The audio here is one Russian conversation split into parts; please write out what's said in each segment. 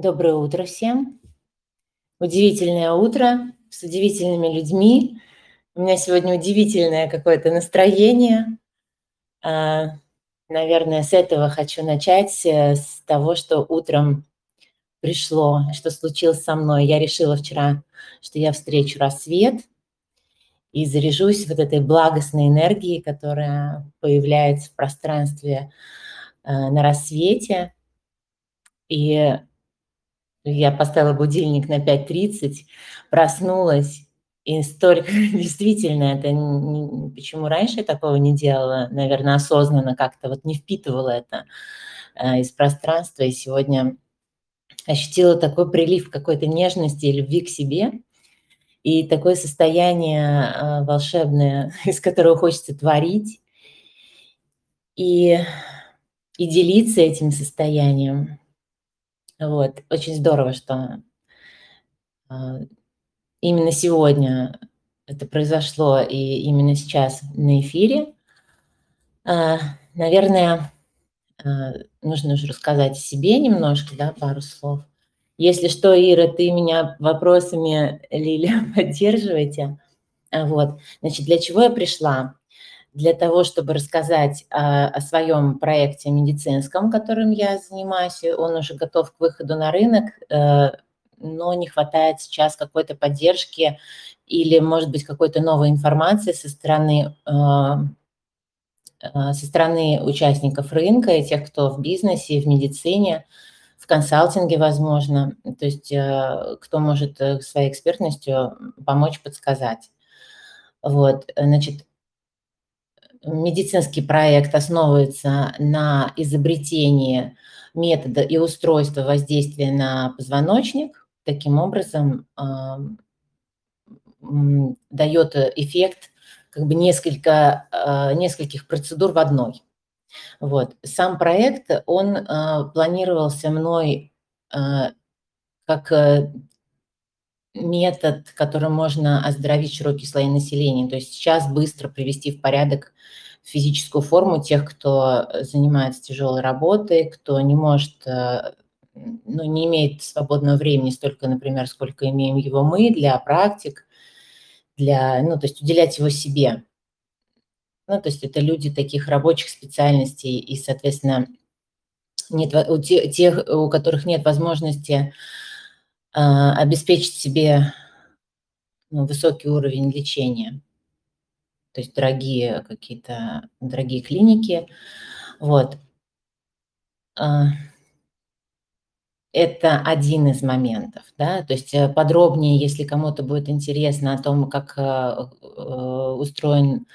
Доброе утро всем. Удивительное утро с удивительными людьми. У меня сегодня удивительное какое-то настроение. А, наверное, с этого хочу начать, э, с того, что утром пришло, что случилось со мной. Я решила вчера, что я встречу рассвет и заряжусь вот этой благостной энергией, которая появляется в пространстве э, на рассвете. И я поставила будильник на 5.30, проснулась, и столько, действительно, это почему раньше я такого не делала, наверное, осознанно как-то вот не впитывала это э, из пространства, и сегодня ощутила такой прилив какой-то нежности и любви к себе, и такое состояние э, волшебное, из которого хочется творить, и, и делиться этим состоянием. Вот. Очень здорово, что а, именно сегодня это произошло, и именно сейчас на эфире. А, наверное, а, нужно уже рассказать о себе немножко, да, пару слов. Если что, Ира, ты меня вопросами, Лиля, поддерживайте. Вот. Значит, для чего я пришла? Для того, чтобы рассказать о, о своем проекте медицинском, которым я занимаюсь. Он уже готов к выходу на рынок, э, но не хватает сейчас какой-то поддержки или, может быть, какой-то новой информации со стороны э, э, со стороны участников рынка и тех, кто в бизнесе, в медицине, в консалтинге, возможно, то есть кто может своей экспертностью помочь подсказать. Вот, значит, медицинский проект основывается на изобретении метода и устройства воздействия на позвоночник. Таким образом, дает эффект как бы несколько, а, нескольких процедур в одной. Вот. Сам проект, он а, планировался мной а, как э, метод, которым можно оздоровить широкие слои населения. То есть сейчас быстро привести в порядок физическую форму тех, кто занимается тяжелой работой, кто не может, э, ну, не имеет свободного времени столько, например, сколько имеем его мы для практик, для, ну, то есть уделять его себе. Ну, то есть это люди таких рабочих специальностей и, соответственно, нет, у тех, у которых нет возможности обеспечить себе ну, высокий уровень лечения. То есть дорогие какие-то, дорогие клиники. Вот. А, это один из моментов, да, то есть э, подробнее, если кому-то будет интересно о том, как э, э, устроен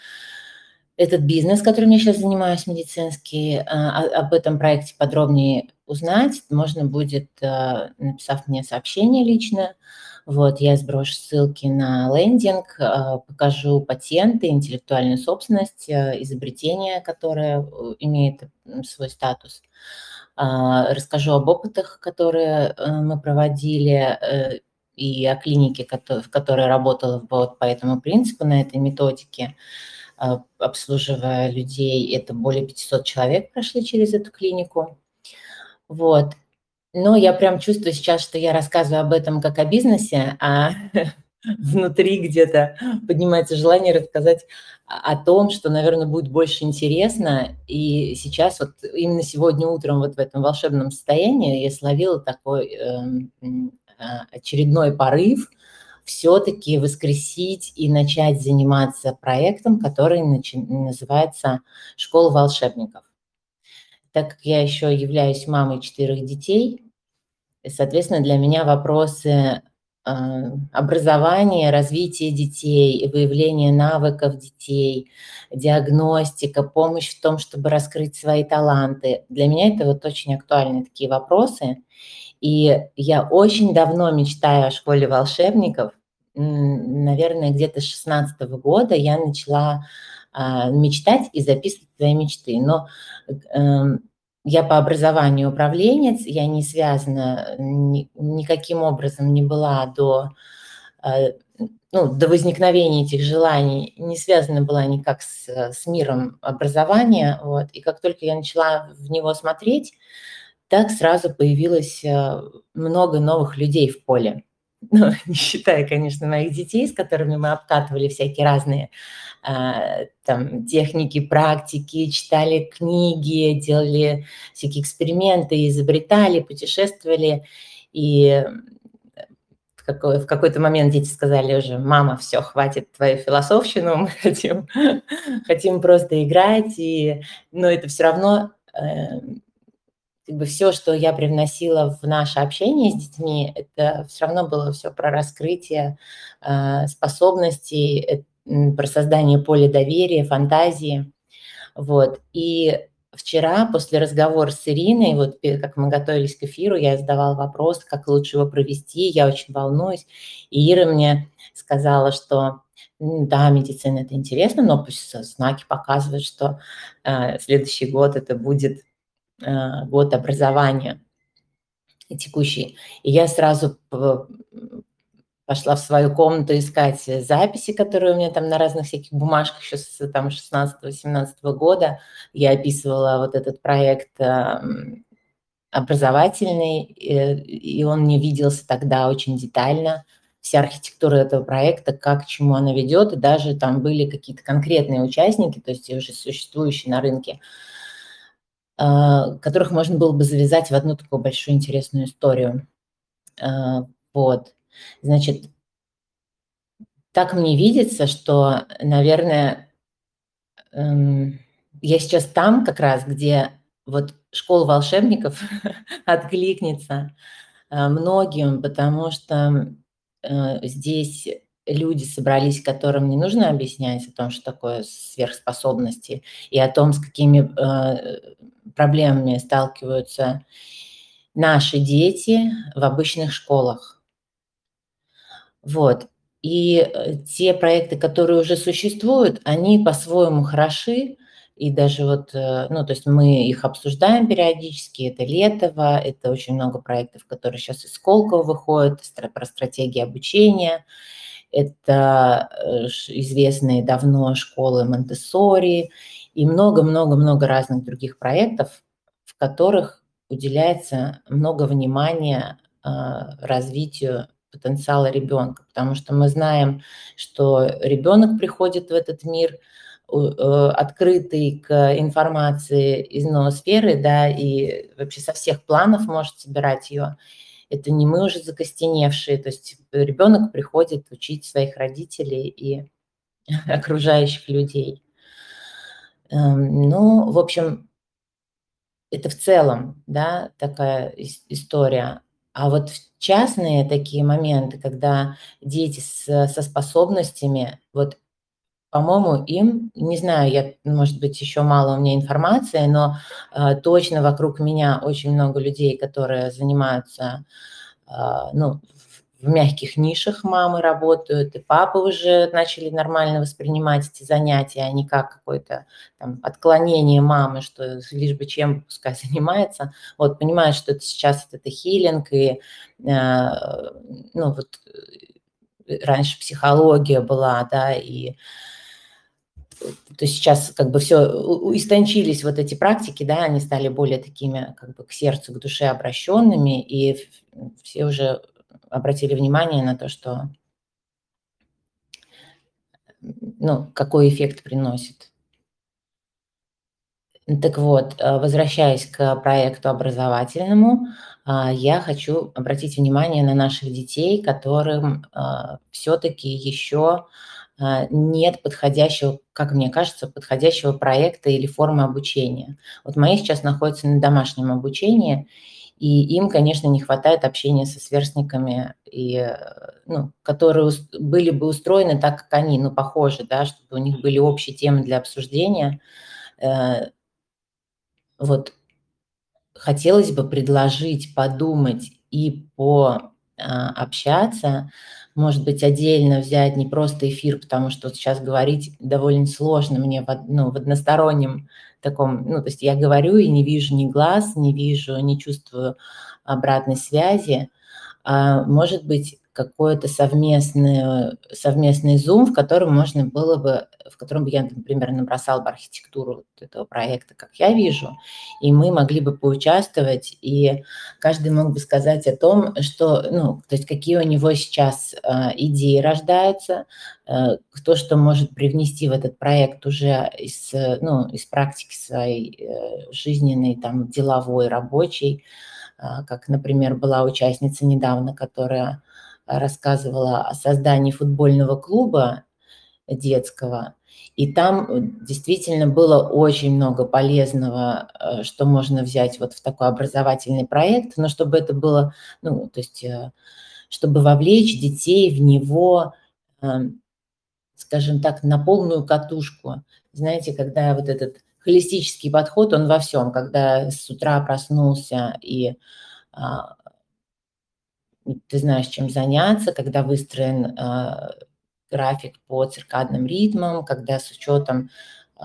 этот бизнес, которым я сейчас занимаюсь, медицинский, а, об этом проекте подробнее узнать, можно будет, написав мне сообщение лично, вот, я сброшу ссылки на лендинг, покажу патенты, интеллектуальную собственность, изобретение, которое имеет свой статус. Расскажу об опытах, которые мы проводили, и о клинике, в которой работала вот по этому принципу, на этой методике. А, обслуживая людей. Это более 500 человек прошли через эту клинику. Вот. Но я прям чувствую сейчас, что я рассказываю об этом как о бизнесе, а внутри где-то поднимается желание рассказать о том, что, наверное, будет больше интересно. И сейчас, вот именно сегодня утром, вот в этом волшебном состоянии, я словила такой э, очередной порыв – все-таки воскресить и начать заниматься проектом, который называется «Школа волшебников». Так как я еще являюсь мамой четырех детей, соответственно, для меня вопросы а, образования, развития детей, выявления навыков детей, диагностика, помощь в том, чтобы раскрыть свои таланты. Для меня это вот очень актуальные такие вопросы. И я очень давно мечтаю о школе волшебников. Наверное, где-то с 16 года я начала мечтать и записывать свои мечты. Но эм, я по образованию управленец, я не связана ни, никаким образом не была до, а, ну, до возникновения этих желаний, не связана была никак с, с миром образования. Вот. И как только я начала в него смотреть, так сразу появилось э, много новых людей в поле. Ну, не считая, конечно, моих детей, с которыми мы обкатывали всякие разные э, там, техники, практики, читали книги, делали всякие эксперименты, изобретали, путешествовали. И в, какой, в какой-то момент дети сказали уже, мама, все, хватит твою философщину, мы хотим, хотим просто играть. И, но это все равно э, как бы все, что я привносила в наше общение с детьми, это все равно было все про раскрытие э, способностей, э, про создание поля доверия, фантазии. Вот. И вчера после разговора с Ириной, вот как мы готовились к эфиру, я задавала вопрос, как лучше его провести, я очень волнуюсь. И Ира мне сказала, что да, медицина это интересно, но пусть знаки показывают, что э, следующий год это будет год образования текущий. И я сразу пошла в свою комнату искать записи, которые у меня там на разных всяких бумажках еще с там 16-17 года. Я описывала вот этот проект эм, образовательный, и он мне виделся тогда очень детально, вся архитектура этого проекта, как к чему она ведет, и даже там были какие-то конкретные участники, то есть уже существующие на рынке, э, которых можно было бы завязать в одну такую большую интересную историю. Э, вот. Значит, так мне видится, что, наверное, эм, я сейчас там как раз, где вот школа волшебников откликнется э, многим, потому что э, здесь люди собрались, которым не нужно объяснять о том, что такое сверхспособности, и о том, с какими э, проблемами сталкиваются наши дети в обычных школах. Вот. И э, те проекты, которые уже существуют, они по-своему хороши, и даже вот, э, ну, то есть мы их обсуждаем периодически, это Летово, это очень много проектов, которые сейчас из Сколково выходят, про стратегии обучения, это э, известные давно школы Монтессори и много-много-много разных других проектов, в которых уделяется много внимания развитию потенциала ребенка, потому что мы знаем, что ребенок приходит в этот мир э, открытый к информации из ноосферы, да, и вообще со всех планов может собирать ее. Это не мы уже закостеневшие, то есть ребенок приходит учить своих родителей и окружающих людей. Эм, ну, в общем, это в целом, да, такая история. А вот частные такие моменты, когда дети с, со способностями, вот, по-моему, им, не знаю, я, может быть, еще мало у меня информации, но э, точно вокруг меня очень много людей, которые занимаются, э, ну, в мягких нишах мамы работают, и папы уже начали нормально воспринимать эти занятия, а не как какое-то там отклонение мамы, что лишь бы чем пускай занимается. Вот понимают, что это сейчас это хилинг, и э, ну вот э, раньше психология была, да, и то сейчас как бы все истончились вот эти практики, да, они стали более такими как бы к сердцу, к душе обращенными, и все уже обратили внимание на то, что ну, какой эффект приносит. Так вот, э, возвращаясь к проекту образовательному, а, я хочу обратить внимание на наших детей, которым а, все-таки еще нет подходящего, как мне кажется, подходящего проекта или формы обучения. Вот мои сейчас находятся на домашнем обучении, и им, конечно, не хватает общения со сверстниками, и, э, ну, которые были бы устроены так, как они, ну, похожи, да, чтобы у них были общие темы для обсуждения. Э, вот хотелось бы предложить подумать и пообщаться, может быть, отдельно взять не просто эфир, потому что вот сейчас говорить довольно сложно мне в, ну, в одностороннем таком, ну, то есть я говорю и не вижу ни глаз, не вижу, не чувствую обратной связи. А, может быть, какой-то совместный, совместный Zoom, в котором можно было бы, в котором бы я, например, набросал бы архитектуру вот этого проекта, как я вижу, и мы могли бы поучаствовать, и каждый мог бы сказать о том, что, ну, то есть какие у него сейчас э, идеи рождаются, э, кто что может привнести в этот проект уже из, ну, из практики своей э, жизненной, там, деловой, рабочей, э, как, например, была участница недавно, которая рассказывала о создании футбольного клуба детского, и там э, действительно было очень много полезного, э, что можно взять вот в такой образовательный проект, но чтобы это было, ну, то есть, э, чтобы вовлечь детей в него, эм, скажем так, на полную катушку. Знаете, когда вот этот холистический подход, он во всем, когда с утра проснулся и а, ты знаешь, чем заняться, когда выстроен э, график по циркадным ритмам, когда с учетом э,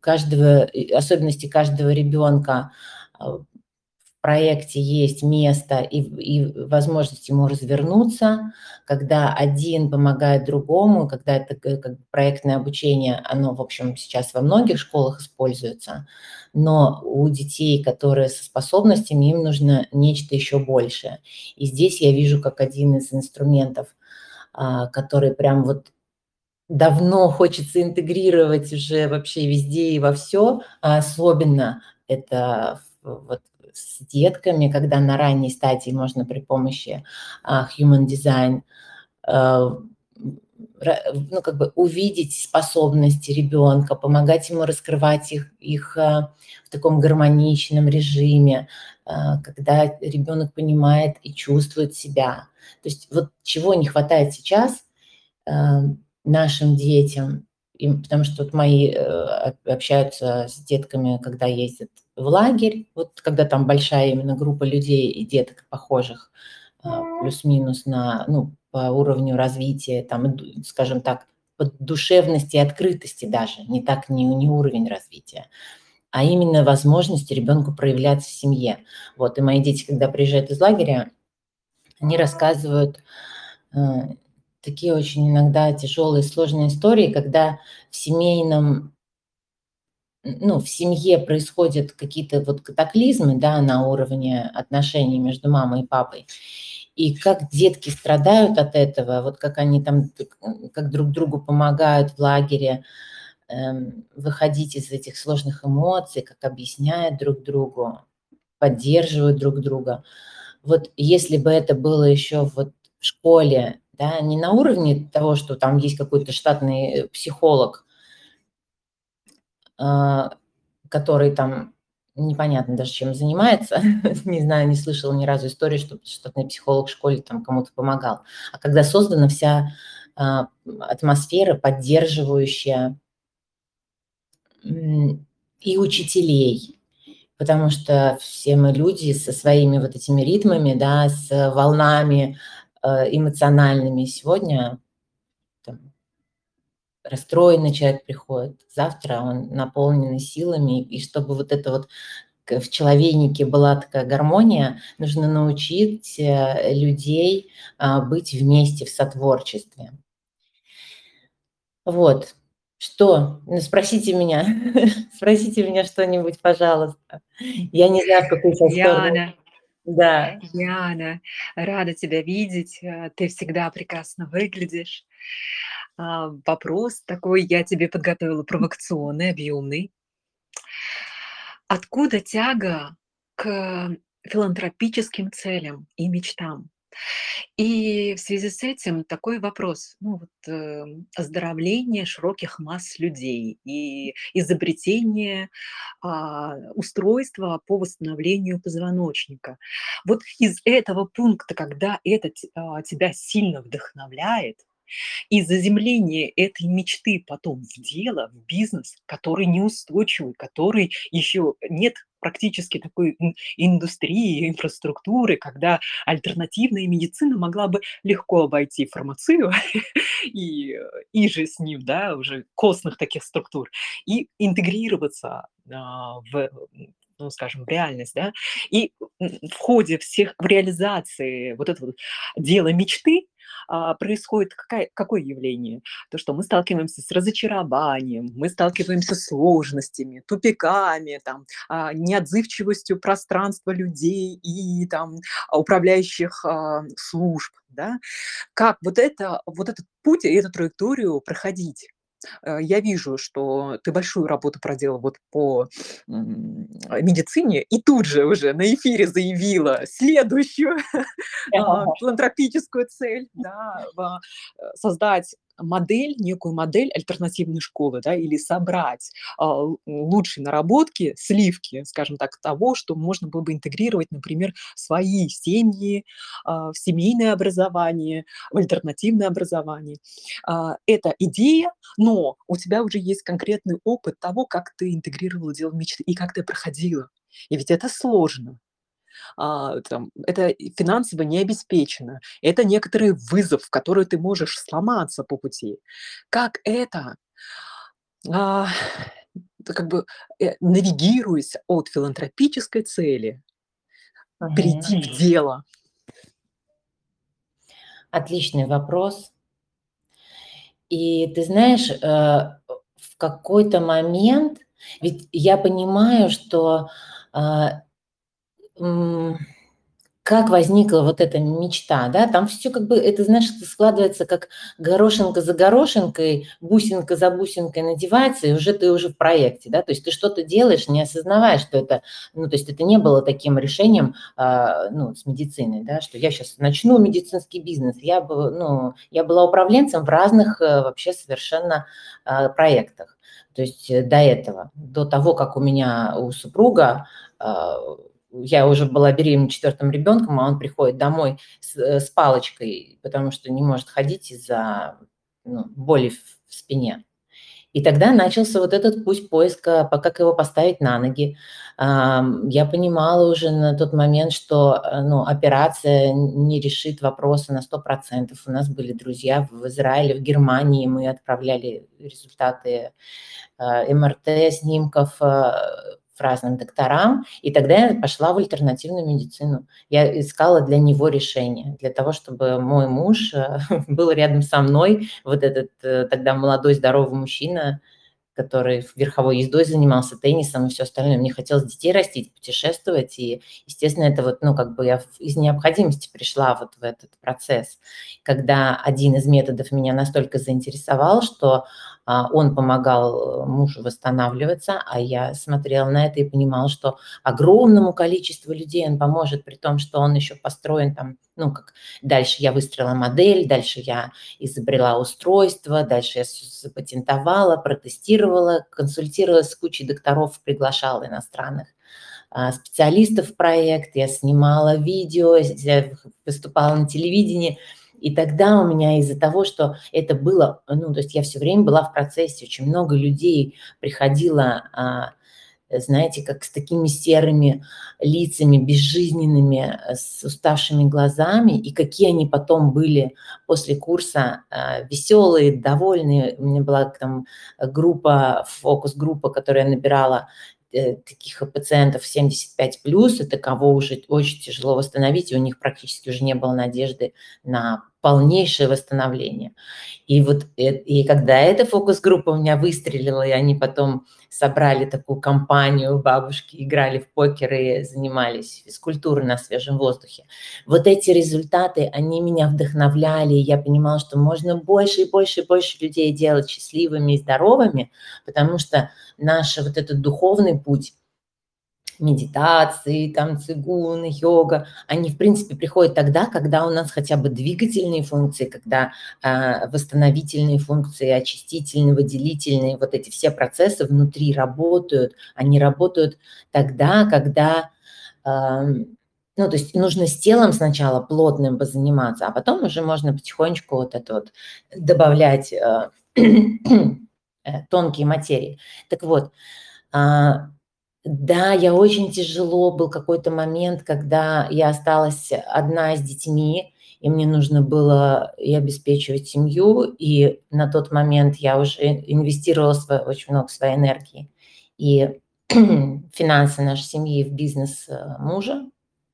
каждого, особенности каждого ребенка в проекте есть место и, и возможность ему развернуться, когда один помогает другому, когда это как проектное обучение, оно, в общем, сейчас во многих школах используется, но у детей, которые со способностями, им нужно нечто еще большее. И здесь я вижу как один из инструментов, а, который прям вот давно хочется интегрировать уже вообще везде и во все, а особенно это вот с детками, когда на ранней стадии можно при помощи а, Human Design ну, как бы увидеть способности ребенка, помогать ему раскрывать их, их э, в таком гармоничном режиме, э, когда ребенок понимает и чувствует себя. То есть вот чего не хватает сейчас э, нашим детям, потому что вот мои общаются с детками, когда ездят в лагерь, вот когда там большая именно группа людей и деток похожих, плюс-минус на, ну, по уровню развития, там, скажем так, по душевности и открытости даже, не так не, не уровень развития, а именно возможность ребенку проявляться в семье. Вот, и мои дети, когда приезжают из лагеря, они рассказывают э, такие очень иногда тяжелые, сложные истории, когда в семейном ну, в семье происходят какие-то вот катаклизмы, да, на уровне отношений между мамой и папой, и как детки страдают от этого, вот как они там, как друг другу помогают в лагере эм, выходить из этих сложных эмоций, как объясняют друг другу, поддерживают друг друга. Вот если бы это было еще вот в школе, да, не на уровне того, что там есть какой-то штатный психолог, а, который там непонятно даже, чем занимается. не знаю, не слышала ни разу истории, что штатный психолог в школе там кому-то помогал. А когда создана вся а, атмосфера, поддерживающая и учителей, потому что все мы люди со своими вот этими ритмами, да, с волнами э, эмоциональными. Сегодня расстроенный человек приходит, завтра он наполненный силами, и чтобы вот это вот в человейнике была такая гармония, нужно научить э, людей а, быть вместе в сотворчестве. Вот. Что? Ну, спросите меня. спросите меня что-нибудь, пожалуйста. Я не знаю, в какую сейчас Яна, Да. Яна, рада тебя видеть. Ты всегда прекрасно выглядишь. А, вопрос такой я тебе подготовила провокационный, объемный. Откуда тяга к филантропическим целям и мечтам? И в связи с этим такой вопрос, ну вот э, оздоровление широких масс людей и изобретение а, устройства по восстановлению позвоночника. Вот из этого пункта, когда это а, тебя сильно вдохновляет, и заземление этой мечты потом в дело, в бизнес, который неустойчивый, который еще нет практически такой индустрии, инфраструктуры, когда альтернативная медицина могла бы легко обойти фармацию и, и же с ним, да, уже костных таких структур, и интегрироваться а, в ну, скажем, в реальность, да, и в ходе всех, в реализации вот этого дела мечты а, происходит какая какое явление? То, что мы сталкиваемся с разочарованием, мы сталкиваемся с сложностями, тупиками, там, а, неотзывчивостью пространства людей и там управляющих, а, служб, да. Как вот это вот этот путь и эту траекторию проходить? Э, я вижу, что ты большую работу проделала вот по, м, медицине и тут же уже на эфире заявила следующую, а, филантропическую цель, да, э, создать модель, некую модель альтернативной школы, да, или собрать а, лучшие наработки, сливки, скажем так, того, что можно было бы интегрировать, например, свои семьи, а, в семейное образование, в альтернативное образование. А, это идея, но у тебя уже есть конкретный опыт того, как ты интегрировала дело мечты и как ты проходила. И ведь это сложно а, там, это финансово не обеспечено, это некоторый вызов, в который ты можешь сломаться по пути. Как это, а, как бы э, навигируясь от филантропической цели, перейти в дело? Отличный вопрос. И ты знаешь, э, в какой-то момент, ведь я понимаю, что а, как возникла вот эта мечта, да, там все как бы, это, знаешь, складывается как горошинка за горошинкой, бусинка за бусинкой надевается, и уже ты уже в проекте, да, то есть ты что-то делаешь, не осознавая, что это, ну, то есть это не было таким решением, э, ну, с медициной, да, что я сейчас начну медицинский бизнес, я, ну, я была управленцем в разных э, вообще совершенно э, проектах, то есть э, до этого, до того, как у меня у супруга я уже была беременна четвертым ребенком, а он приходит домой с, э, с палочкой, потому что не может ходить из-за ну, боли в спине. И тогда начался вот этот путь поиска, как его поставить на ноги. Я понимала уже на тот момент, что э, ну, операция не решит вопросы на 100%. У нас были друзья в Израиле, в Германии, мы отправляли результаты э, МРТ, снимков, разным докторам, и тогда я пошла в альтернативную медицину. Я искала для него решение, для того, чтобы мой муж э, был рядом со мной, вот этот э, тогда молодой здоровый мужчина, который верховой ездой занимался, теннисом и все остальное. Мне хотелось детей растить, путешествовать, и, естественно, это вот, ну, как бы я из необходимости пришла вот в этот процесс, когда один из методов меня настолько заинтересовал, что он помогал э, мужу восстанавливаться, а я смотрела на это и понимала, что огромному количеству людей он поможет, при том, что он еще построен там, ну, как дальше я выстроила модель, дальше я изобрела устройство, дальше я запатентовала, протестировала, консультировалась с кучей докторов, приглашала иностранных а, специалистов в проект, я снимала видео, я выступала на телевидении – и тогда у меня из-за того, что это было, ну, то есть я все время была в процессе, очень много людей приходило, а, знаете, как с такими серыми лицами, безжизненными, с уставшими глазами, и какие они потом были после курса а, веселые, довольные. У меня была там группа, фокус-группа, которая набирала Э, таких пациентов 75 плюс, это кого уже очень тяжело восстановить, и у них практически уже не было надежды на полнейшее восстановление. И вот э, и когда эта фокус-группа у меня выстрелила, и они потом собрали такую компанию, бабушки играли в покер и занимались физкультурой на свежем воздухе. Вот эти результаты, они меня вдохновляли, и я понимала, что можно больше и больше и больше людей делать счастливыми и здоровыми, потому что наш вот этот духовный путь, медитации, там цигун, йога, они, в принципе, приходят тогда, когда у нас хотя бы двигательные функции, когда э, восстановительные функции, очистительные, выделительные, вот эти все процессы внутри работают. Они работают тогда, когда... Э, ну, то есть нужно с телом сначала плотным позаниматься, а потом уже можно потихонечку вот это вот добавлять э, тонкие материи. Так вот, да, я очень тяжело, был какой-то момент, когда я осталась одна с детьми, и мне нужно было и обеспечивать семью, и на тот момент я уже инвестировала свой, очень много своей энергии и финансы нашей семьи в бизнес э, мужа,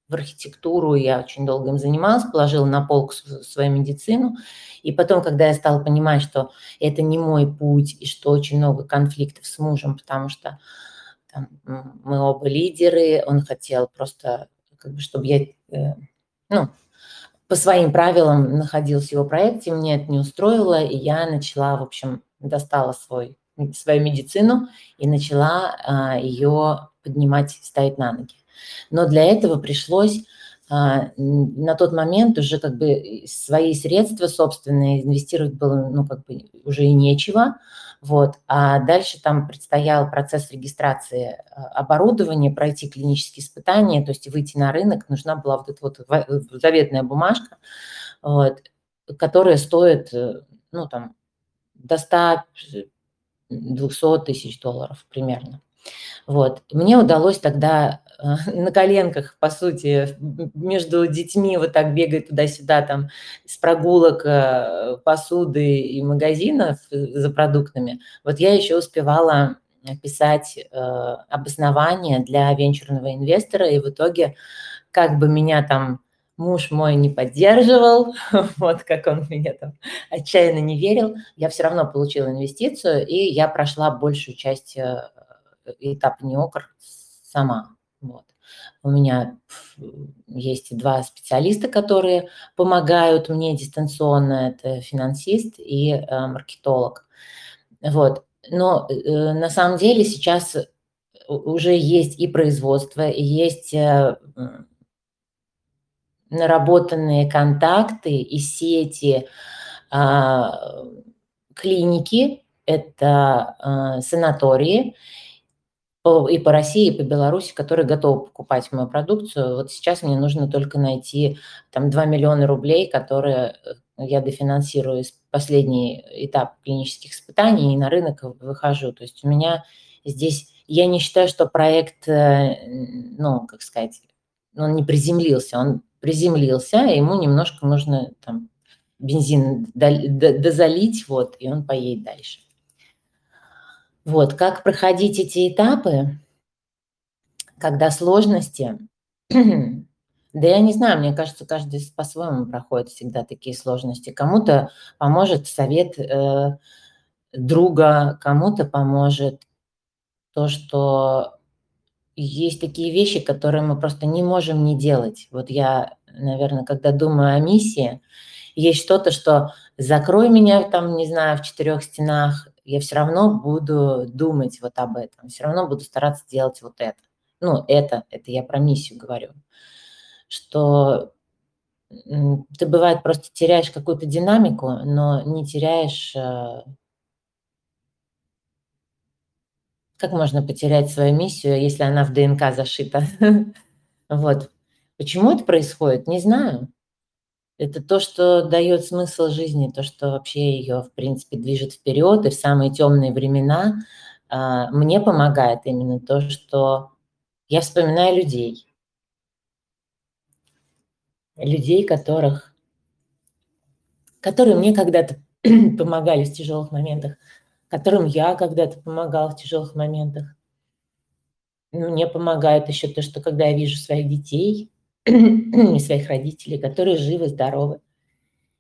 в архитектуру, я очень долго им занималась, положила на полку свою медицину. И потом, когда я стала понимать, что это не мой путь, и что очень много конфликтов с мужем, потому что там, мы оба лидеры, он хотел просто, как бы, чтобы я, э, ну, по своим правилам находилась в его проекте, мне это не устроило, и я начала, в общем, достала свой, свою медицину и начала а, ее поднимать, ставить на ноги. Но для этого пришлось а, на тот момент уже как бы свои средства собственные инвестировать было, ну, как бы уже и нечего, вот. А дальше там предстоял процесс регистрации а, оборудования, пройти клинические испытания, то есть выйти на рынок. Нужна была вот эта вот заветная бумажка, вот, которая стоит, э, ну, там, до 100-200 тысяч долларов примерно. Вот. Мне удалось тогда э, на коленках, по сути, между детьми вот так бегать туда-сюда, там, с прогулок, э, посуды и магазинов э, за продуктами. Вот я еще успевала писать обоснование для венчурного инвестора, и в итоге как бы меня там муж мой не поддерживал, вот как он меня там отчаянно не верил, я все равно получила инвестицию, и я прошла большую часть этап НИОКР сама. Вот. У меня есть два специалиста, которые помогают мне дистанционно. Это финансист и э, маркетолог. Вот. Но э, на самом деле сейчас уже есть и производство, и есть э, наработанные контакты и сети э, клиники, это э, санатории, и по России, и по Беларуси, которые готовы покупать мою продукцию. Вот сейчас мне нужно только найти там 2 миллиона рублей, которые э, я дофинансирую последний этап клинических испытаний и на рынок выхожу. То есть у меня здесь, я не считаю, что проект, э, ну, как сказать, он не приземлился, он приземлился, ему немножко нужно там бензин дозалить, вот, и он поедет дальше. Вот, как проходить эти этапы, когда сложности, да я не знаю, мне кажется, каждый по-своему проходит всегда такие сложности. Кому-то поможет совет э, друга, кому-то поможет то, что есть такие вещи, которые мы просто не можем не делать. Вот я, наверное, когда думаю о миссии, есть что-то, что закрой меня там, не знаю, в четырех стенах, я все равно буду думать вот об этом, все равно буду стараться делать вот это. Ну, это, это я про миссию говорю, что ты бывает просто теряешь какую-то динамику, но не теряешь... Э, как можно потерять свою миссию, если она в ДНК зашита? Вот. Почему это происходит, не знаю. Это то, что дает смысл жизни, то, что вообще ее, в принципе, движет вперед. И в самые темные времена а, мне помогает именно то, что я вспоминаю людей. Людей, которых, которые мне когда-то помогали в тяжелых моментах, которым я когда-то помогала в тяжелых моментах. Мне помогает еще то, что когда я вижу своих детей, своих родителей, которые живы, здоровы.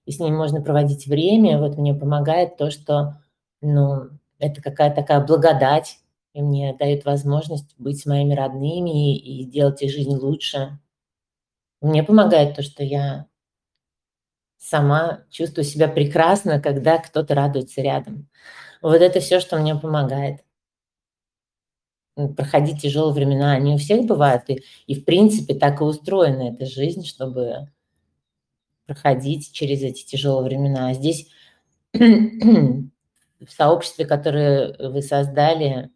И с ними можно проводить время. Вот мне помогает то, что ну, это какая-то такая благодать, и мне дает возможность быть с моими родными и делать их жизнь лучше. Мне помогает то, что я сама чувствую себя прекрасно, когда кто-то радуется рядом. Вот это все, что мне помогает проходить тяжелые времена, они у всех бывают, и, и в принципе так и устроена эта жизнь, чтобы проходить через эти тяжелые времена. А здесь в сообществе, которое вы создали,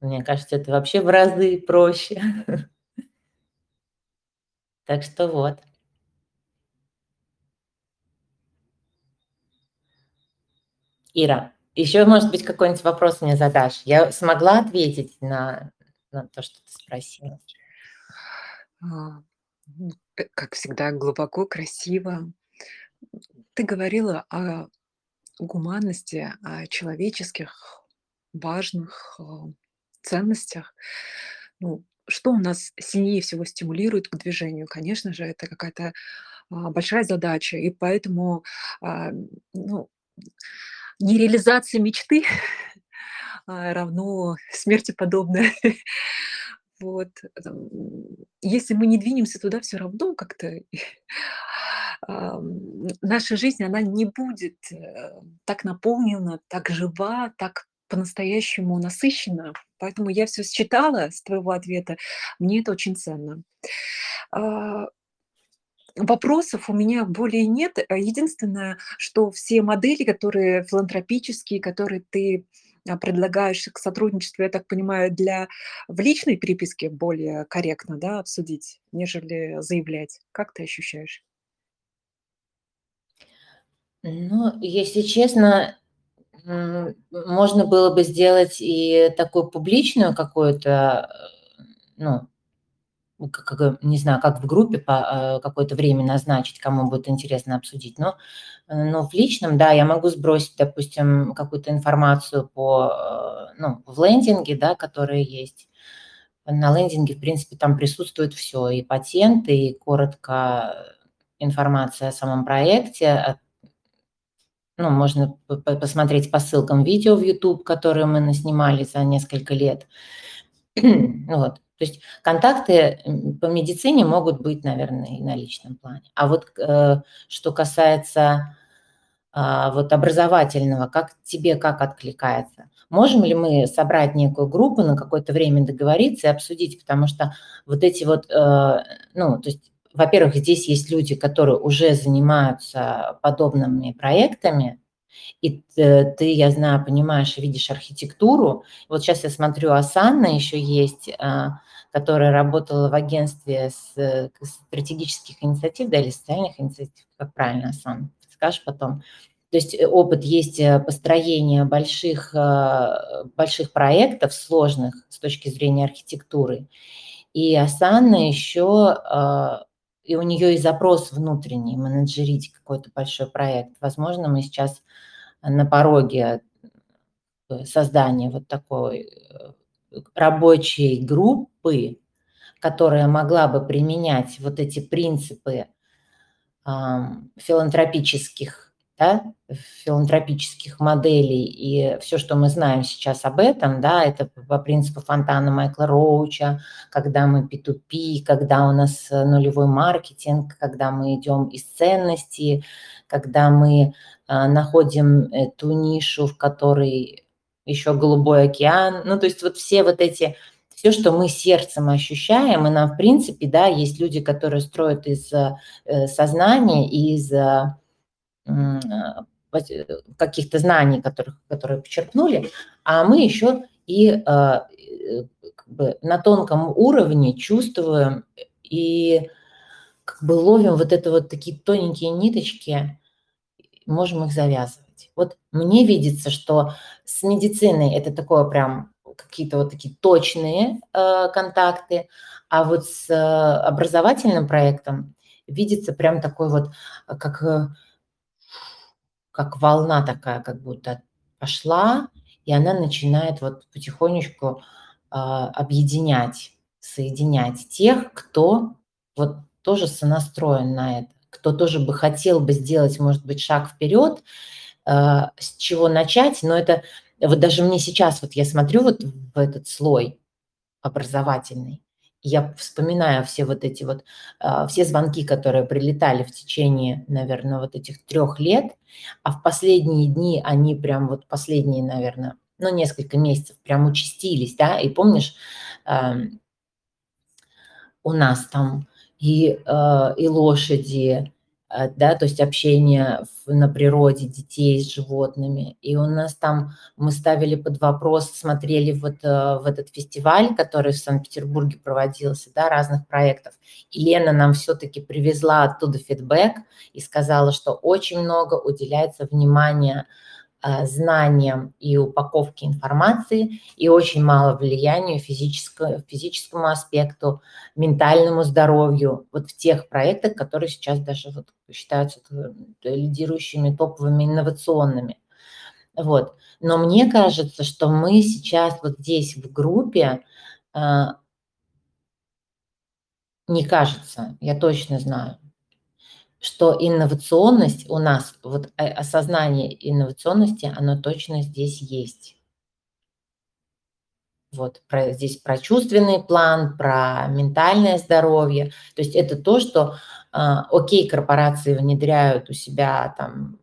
мне кажется, это вообще в разы проще. Так что вот. Ира. Еще, может быть, какой-нибудь вопрос мне задашь. Я смогла ответить на, на то, что ты спросила? А, ну, как всегда, глубоко, красиво. Ты говорила о гуманности, о человеческих важных а, ценностях. Ну, что у нас сильнее всего стимулирует к движению? Конечно же, это какая-то, а, большая задача, и поэтому, ну, нереализация мечты, а, равно смерти подобное. Вот, если мы не двинемся туда, всё равно как-то, наша жизнь, она не будет, э, так наполнена, так жива, так по-настоящему насыщена. Поэтому я всё считала с твоего ответа. Мне это очень ценно. Вопросов у меня более нет. А, единственное, что все модели, которые филантропические, которые ты, а, предлагаешь к сотрудничеству, я так понимаю, для в личной переписке более корректно, да, обсудить, нежели заявлять. Как ты ощущаешь? Ну, если честно, можно было бы сделать и такую публичную какую-то, э, ну, как, не знаю, как в группе по э, какое-то время назначить, кому будет интересно обсудить. Но но в личном, да, я могу сбросить, допустим, какую-то информацию по, э, ну, в лендинге, да, которые есть. На лендинге, в принципе, там присутствует всё: и патенты, и коротко информация о самом проекте. Ну, можно по по посмотреть по ссылкам видео в YouTube, которые мы наснимали за несколько лет. Вот. То есть контакты, по медицине могут быть, наверное, и на личном плане. А вот э, что касается, а, вот образовательного, как тебе как откликается? Можем ли мы собрать некую группу, на какое-то время договориться и обсудить? Потому что вот эти вот, э, ну, то есть, во-первых, здесь есть люди, которые уже занимаются подобными проектами, и т ты, я знаю, понимаешь видишь архитектуру. Вот щас я смотрю, Асанна еще есть, а, которая работала в агентстве с к стратегических инициатив, да, или социальных инициатив, как правильно, Асан, подскажешь потом? То есть, э, опыт есть, э, построения больших, больших проектов, сложных с точки зрения архитектуры. И Асанна еще, и у неё и запрос внутренний- менеджерить какой-то большой проект. Возможно, мы сейчас на пороге, э, создания вот такой, э, рабочей группы, которая могла бы применять вот эти принципы, филантропических, да, филантропических моделей. И всё, что мы знаем сейчас об этом, да, это по принципу фонтана Майкла Роуча, когда мы P2P, когда у нас нулевой маркетинг, когда мы идём из ценностей, когда мы, а, находим эту нишу, в которой еще голубой океан. Ну, то есть вот все вот эти всё, что мы сердцем ощущаем, и нам, в принципе, да, есть люди, которые строят из, э, сознания, из, пот каких-то знаний, которых которые почерпнули, а мы еще и, э, как бы на тонком уровне чувствуем и как бы ловим вот это вот такие тоненькие ниточки, можем их завязывать. Вот мне видится, что с медициной это такое прям какие-то вот такие точные, э, контакты, а вот с образовательным проектом видится прям такой вот, как, э, как волна такая как будто пошла, и она начинает вот потихонечку, а, объединять, соединять тех, кто вот тоже сонастроен на это, кто тоже бы хотел бы сделать, может быть, шаг вперед. А, с чего начать? Но это вот даже мне сейчас, вот я смотрю вот в этот слой образовательный, я вспоминаю все вот эти вот, а, все звонки, которые прилетали в течение, наверно, вот этих 3 лет, а в последние дни они прям вот последние, наверно, ну, несколько месяцев прям участились, да. И помнишь, ам у нас там и, а, и лошади, да, то есть общение в на природе детей с животными. И у нас там мы ставили под вопрос, смотрели вот, э, в этот фестиваль, который в Санкт-Петербурге проводился, да, разных проектов. И Лена нам всё-таки привезла оттуда фидбэк и сказала, что очень много уделяется внимания, знаниям и упаковке информации, и очень мало влиянию физическо физическому аспекту, ментальному здоровью вот в тех проектах, которые сейчас даже вот считаются т лидирующими, топовыми, инновационными. Вот. Но мне кажется, что мы сейчас вот здесь в группе, а не кажется, я точно знаю, что инновационность у нас, вот э, осознание инновационности, оно точно здесь есть. Вот про, здесь про чувственный план, про ментальное здоровье. То есть это то, что, э, окей, корпорации внедряют у себя там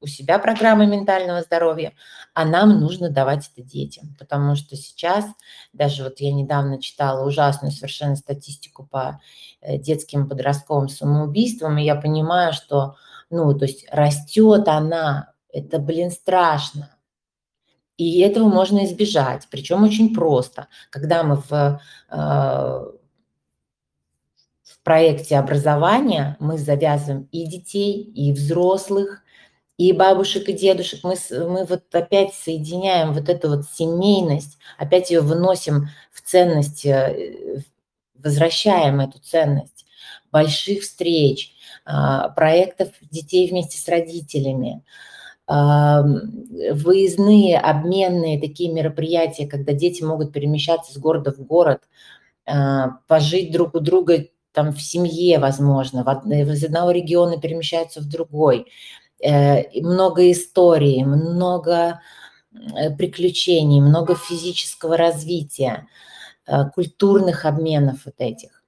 у себя программы ментального здоровья, а нам нужно давать это детям, потому что сейчас, даже вот я недавно читала ужасную совершенно статистику по э, детским подростковым самоубийствам, и я понимаю, что, ну, то есть растет она, это, блин, страшно, и этого можно избежать, причем очень просто. Когда мы в, э, в проекте образования, мы завязываем и детей, и взрослых, и бабушек, и дедушек. Мы, мы вот опять соединяем вот эту вот семейность, опять ее выносим в ценность, э, возвращаем эту ценность больших встреч, а, проектов детей вместе с родителями, а, выездные, обменные такие мероприятия, когда дети могут перемещаться с города в город, а, пожить друг у друга там в семье, возможно, из одного региона перемещаются в другой – много историй, много э, приключений, много физического развития, э, культурных обменов вот этих.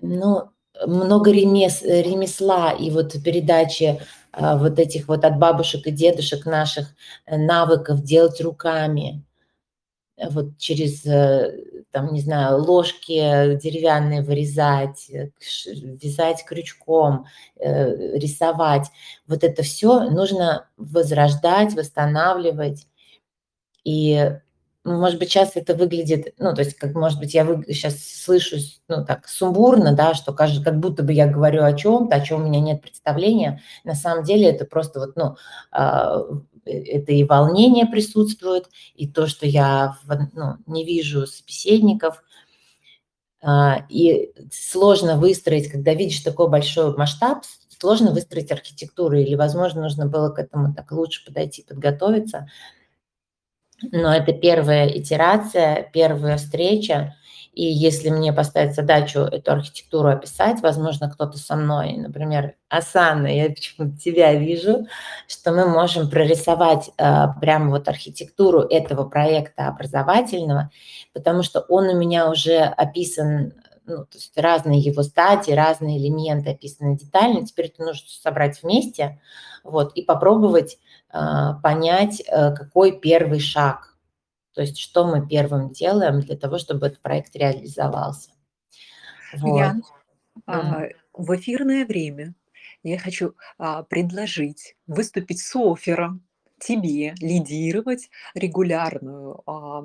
Ну, много ремес, ремесла и вот передачи вот этих вот от бабушек и дедушек наших навыков делать руками – вот через, э, там, не знаю, ложки деревянные вырезать, э, вязать крючком, э, рисовать. Вот это все нужно возрождать, восстанавливать. И ну, может быть, сейчас это выглядит, ну, то есть, как, может быть, я вы, сейчас слышу, ну, так, сумбурно, да, что кажется, как будто бы я говорю о чем-то, о чем у меня нет представления. На самом деле это просто вот, ну, а, это и волнение присутствует, и то, что я ну, не вижу собеседников, а, и сложно выстроить, когда видишь такой большой масштаб, сложно выстроить архитектуру, или, возможно, нужно было к этому так лучше подойти, подготовиться – но это первая итерация, первая встреча, и если мне поставить задачу эту архитектуру описать, возможно, кто-то со мной, например, Асана, я почему-то тебя вижу, что мы можем прорисовать э, прямо вот архитектуру этого проекта образовательного, потому что он у меня уже описан, ну, то есть разные его стадии, разные элементы описаны детально. Теперь это нужно собрать вместе, вот, и попробовать а, понять, э, какой первый шаг, то есть что мы первым делаем для того, чтобы этот проект реализовался. Вот. Я а, в эфирное время я хочу а, предложить выступить с оффером тебе лидировать регулярную а,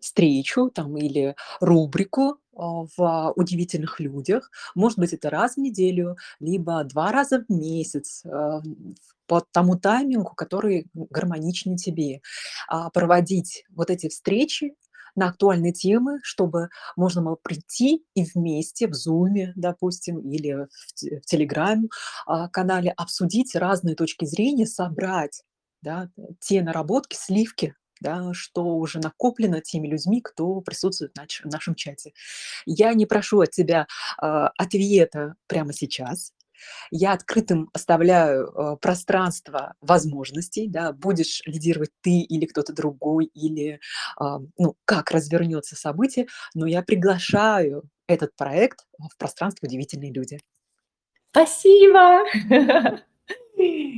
встречу там, или рубрику а, в удивительных людях. Может быть, это раз в неделю, либо два раза в месяц а, по тому таймингу, который гармоничнее тебе. А, проводить вот эти встречи на актуальные темы, чтобы можно было прийти и вместе в Zoom, допустим, или в, в Telegram-канале обсудить разные точки зрения, собрать да, те наработки, сливки, да, что уже накоплено теми людьми, кто присутствует в нашем чате. Я не прошу от тебя э, ответа прямо сейчас. Я открытым оставляю э, пространство возможностей, да, будешь лидировать ты или кто-то другой, или э, ну, как развернется событие, но я приглашаю этот проект в пространство «Удивительные люди». Спасибо!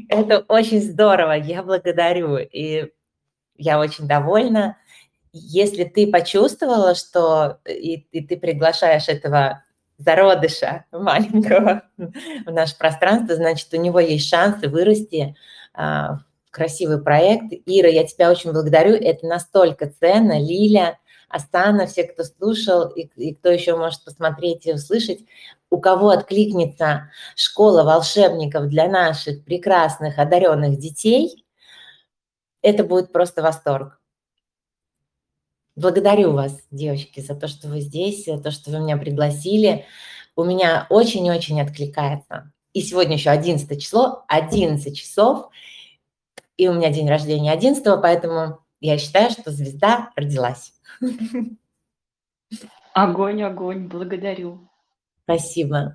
Это очень здорово, я благодарю, и я очень довольна. Если ты почувствовала, что и, и ты приглашаешь этого зародыша маленького в наше пространство, значит, у него есть шансы вырасти а, в красивый проект. Ира, я тебя очень благодарю, это настолько ценно. Лиля, Астана, все, кто слушал и, и кто еще может посмотреть и услышать, у кого откликнется школа волшебников для наших прекрасных, одаренных детей, это будет просто восторг. Благодарю вас, девочки, за то, что вы здесь, за то, что вы меня пригласили. У меня очень-очень откликается. И сегодня еще 11 число, 11 часов, и у меня день рождения 11, поэтому я считаю, что звезда родилась. Огонь огонь, благодарю. Спасибо.